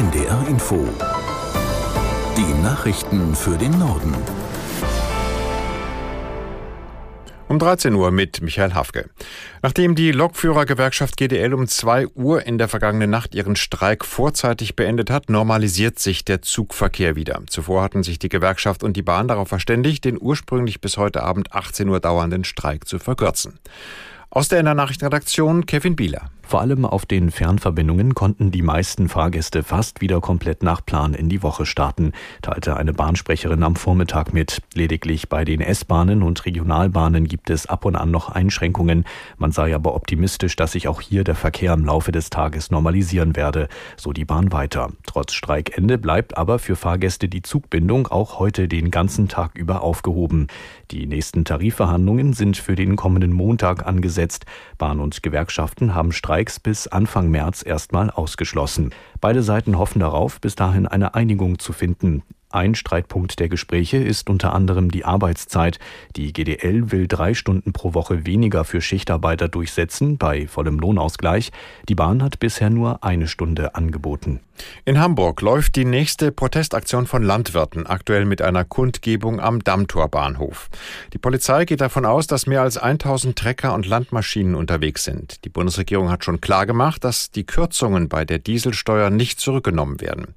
NDR Info. Die Nachrichten für den Norden. Um 13 Uhr mit Michael Hafke. Nachdem die Lokführergewerkschaft GDL um 2 Uhr in der vergangenen Nacht ihren Streik vorzeitig beendet hat, normalisiert sich der Zugverkehr wieder. Zuvor hatten sich die Gewerkschaft und die Bahn darauf verständigt, den ursprünglich bis heute Abend 18 Uhr dauernden Streik zu verkürzen. Aus der NR Nachrichtenredaktion Kevin Bieler. Vor allem auf den Fernverbindungen konnten die meisten Fahrgäste fast wieder komplett nach Plan in die Woche starten, teilte eine Bahnsprecherin am Vormittag mit. Lediglich bei den S-Bahnen und Regionalbahnen gibt es ab und an noch Einschränkungen. Man sei aber optimistisch, dass sich auch hier der Verkehr im Laufe des Tages normalisieren werde, so die Bahn weiter. Trotz Streikende bleibt aber für Fahrgäste die Zugbindung auch heute den ganzen Tag über aufgehoben. Die nächsten Tarifverhandlungen sind für den kommenden Montag angesetzt. Bahn und Gewerkschaften haben Streik Streiks bis Anfang März erstmal ausgeschlossen. Beide Seiten hoffen darauf, bis dahin eine Einigung zu finden. Ein Streitpunkt der Gespräche ist unter anderem die Arbeitszeit. Die GDL will drei Stunden pro Woche weniger für Schichtarbeiter durchsetzen, bei vollem Lohnausgleich. Die Bahn hat bisher nur eine Stunde angeboten. In Hamburg läuft die nächste Protestaktion von Landwirten, aktuell mit einer Kundgebung am Dammtorbahnhof. Die Polizei geht davon aus, dass mehr als 1000 Trecker und Landmaschinen unterwegs sind. Die Bundesregierung hat schon klargemacht, dass die Kürzungen bei der Dieselsteuer nicht zurückgenommen werden.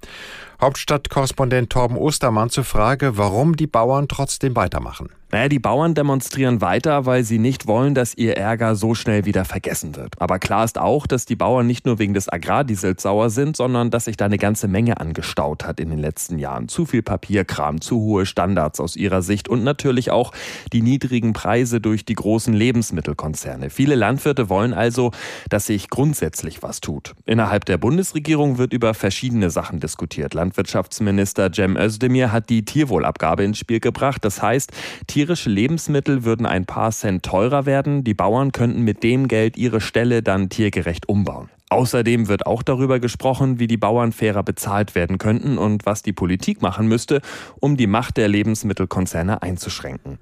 Hauptstadtkorrespondent Torben Ostermann zur Frage, warum die Bauern trotzdem weitermachen. Naja, die Bauern demonstrieren weiter, weil sie nicht wollen, dass ihr Ärger so schnell wieder vergessen wird. Aber klar ist auch, dass die Bauern nicht nur wegen des Agrardiesels sauer sind, sondern dass sich da eine ganze Menge angestaut hat in den letzten Jahren. Zu viel Papierkram, zu hohe Standards aus ihrer Sicht und natürlich auch die niedrigen Preise durch die großen Lebensmittelkonzerne. Viele Landwirte wollen also, dass sich grundsätzlich was tut. Innerhalb der Bundesregierung wird über verschiedene Sachen diskutiert. Landwirtschaftsminister Cem Özdemir hat die Tierwohlabgabe ins Spiel gebracht. Das heißt, Tier Tierische Lebensmittel würden ein paar Cent teurer werden. Die Bauern könnten mit dem Geld ihre Ställe dann tiergerecht umbauen. Außerdem wird auch darüber gesprochen, wie die Bauern fairer bezahlt werden könnten und was die Politik machen müsste, um die Macht der Lebensmittelkonzerne einzuschränken.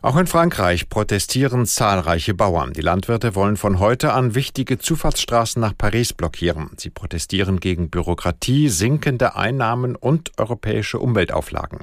Auch in Frankreich protestieren zahlreiche Bauern. Die Landwirte wollen von heute an wichtige Zufahrtsstraßen nach Paris blockieren. Sie protestieren gegen Bürokratie, sinkende Einnahmen und europäische Umweltauflagen.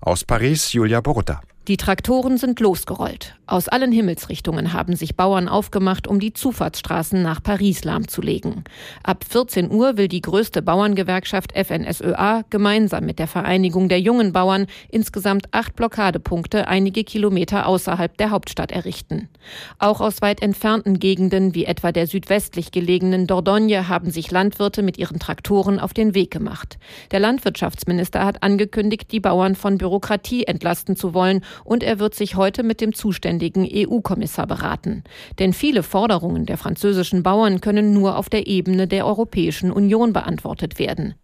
Aus Paris Julia Borutta. Die Traktoren sind losgerollt. Aus allen Himmelsrichtungen haben sich Bauern aufgemacht, um die Zufahrtsstraßen nach Paris lahmzulegen. Ab 14 Uhr will die größte Bauerngewerkschaft FNSÖA gemeinsam mit der Vereinigung der jungen Bauern insgesamt acht Blockadepunkte einige Kilometer außerhalb der Hauptstadt errichten. Auch aus weit entfernten Gegenden wie etwa der südwestlich gelegenen Dordogne haben sich Landwirte mit ihren Traktoren auf den Weg gemacht. Der Landwirtschaftsminister hat angekündigt, die Bauern von Bürokratie entlasten zu wollen und er wird sich heute mit dem zuständigen EU-Kommissar beraten. Denn viele Forderungen der französischen Bauern können nur auf der Ebene der Europäischen Union beantwortet werden.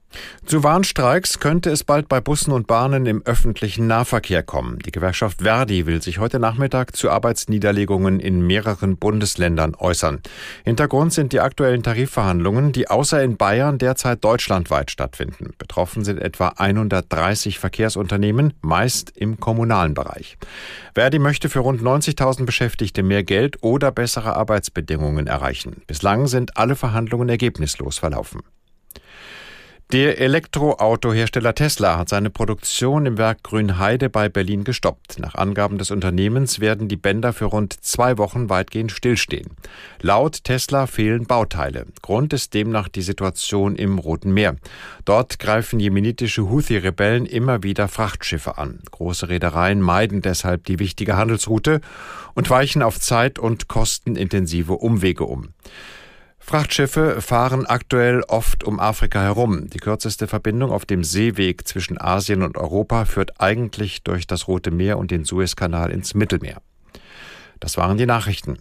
Zu Warnstreiks könnte es bald bei Bussen und Bahnen im öffentlichen Nahverkehr kommen. Die Gewerkschaft Verdi will sich heute Nachmittag zu Arbeitsniederlegungen in mehreren Bundesländern äußern. Hintergrund sind die aktuellen Tarifverhandlungen, die außer in Bayern derzeit deutschlandweit stattfinden. Betroffen sind etwa 130 Verkehrsunternehmen, meist im kommunalen Bereich. Verdi möchte für rund 90.000 Beschäftigte mehr Geld oder bessere Arbeitsbedingungen erreichen. Bislang sind alle Verhandlungen ergebnislos verlaufen. Der Elektroautohersteller Tesla hat seine Produktion im Werk Grünheide bei Berlin gestoppt. Nach Angaben des Unternehmens werden die Bänder für rund zwei Wochen weitgehend stillstehen. Laut Tesla fehlen Bauteile. Grund ist demnach die Situation im Roten Meer. Dort greifen jemenitische Houthi-Rebellen immer wieder Frachtschiffe an. Große Reedereien meiden deshalb die wichtige Handelsroute und weichen auf zeit- und kostenintensive Umwege um. Frachtschiffe fahren aktuell oft um Afrika herum. Die kürzeste Verbindung auf dem Seeweg zwischen Asien und Europa führt eigentlich durch das Rote Meer und den Suezkanal ins Mittelmeer. Das waren die Nachrichten.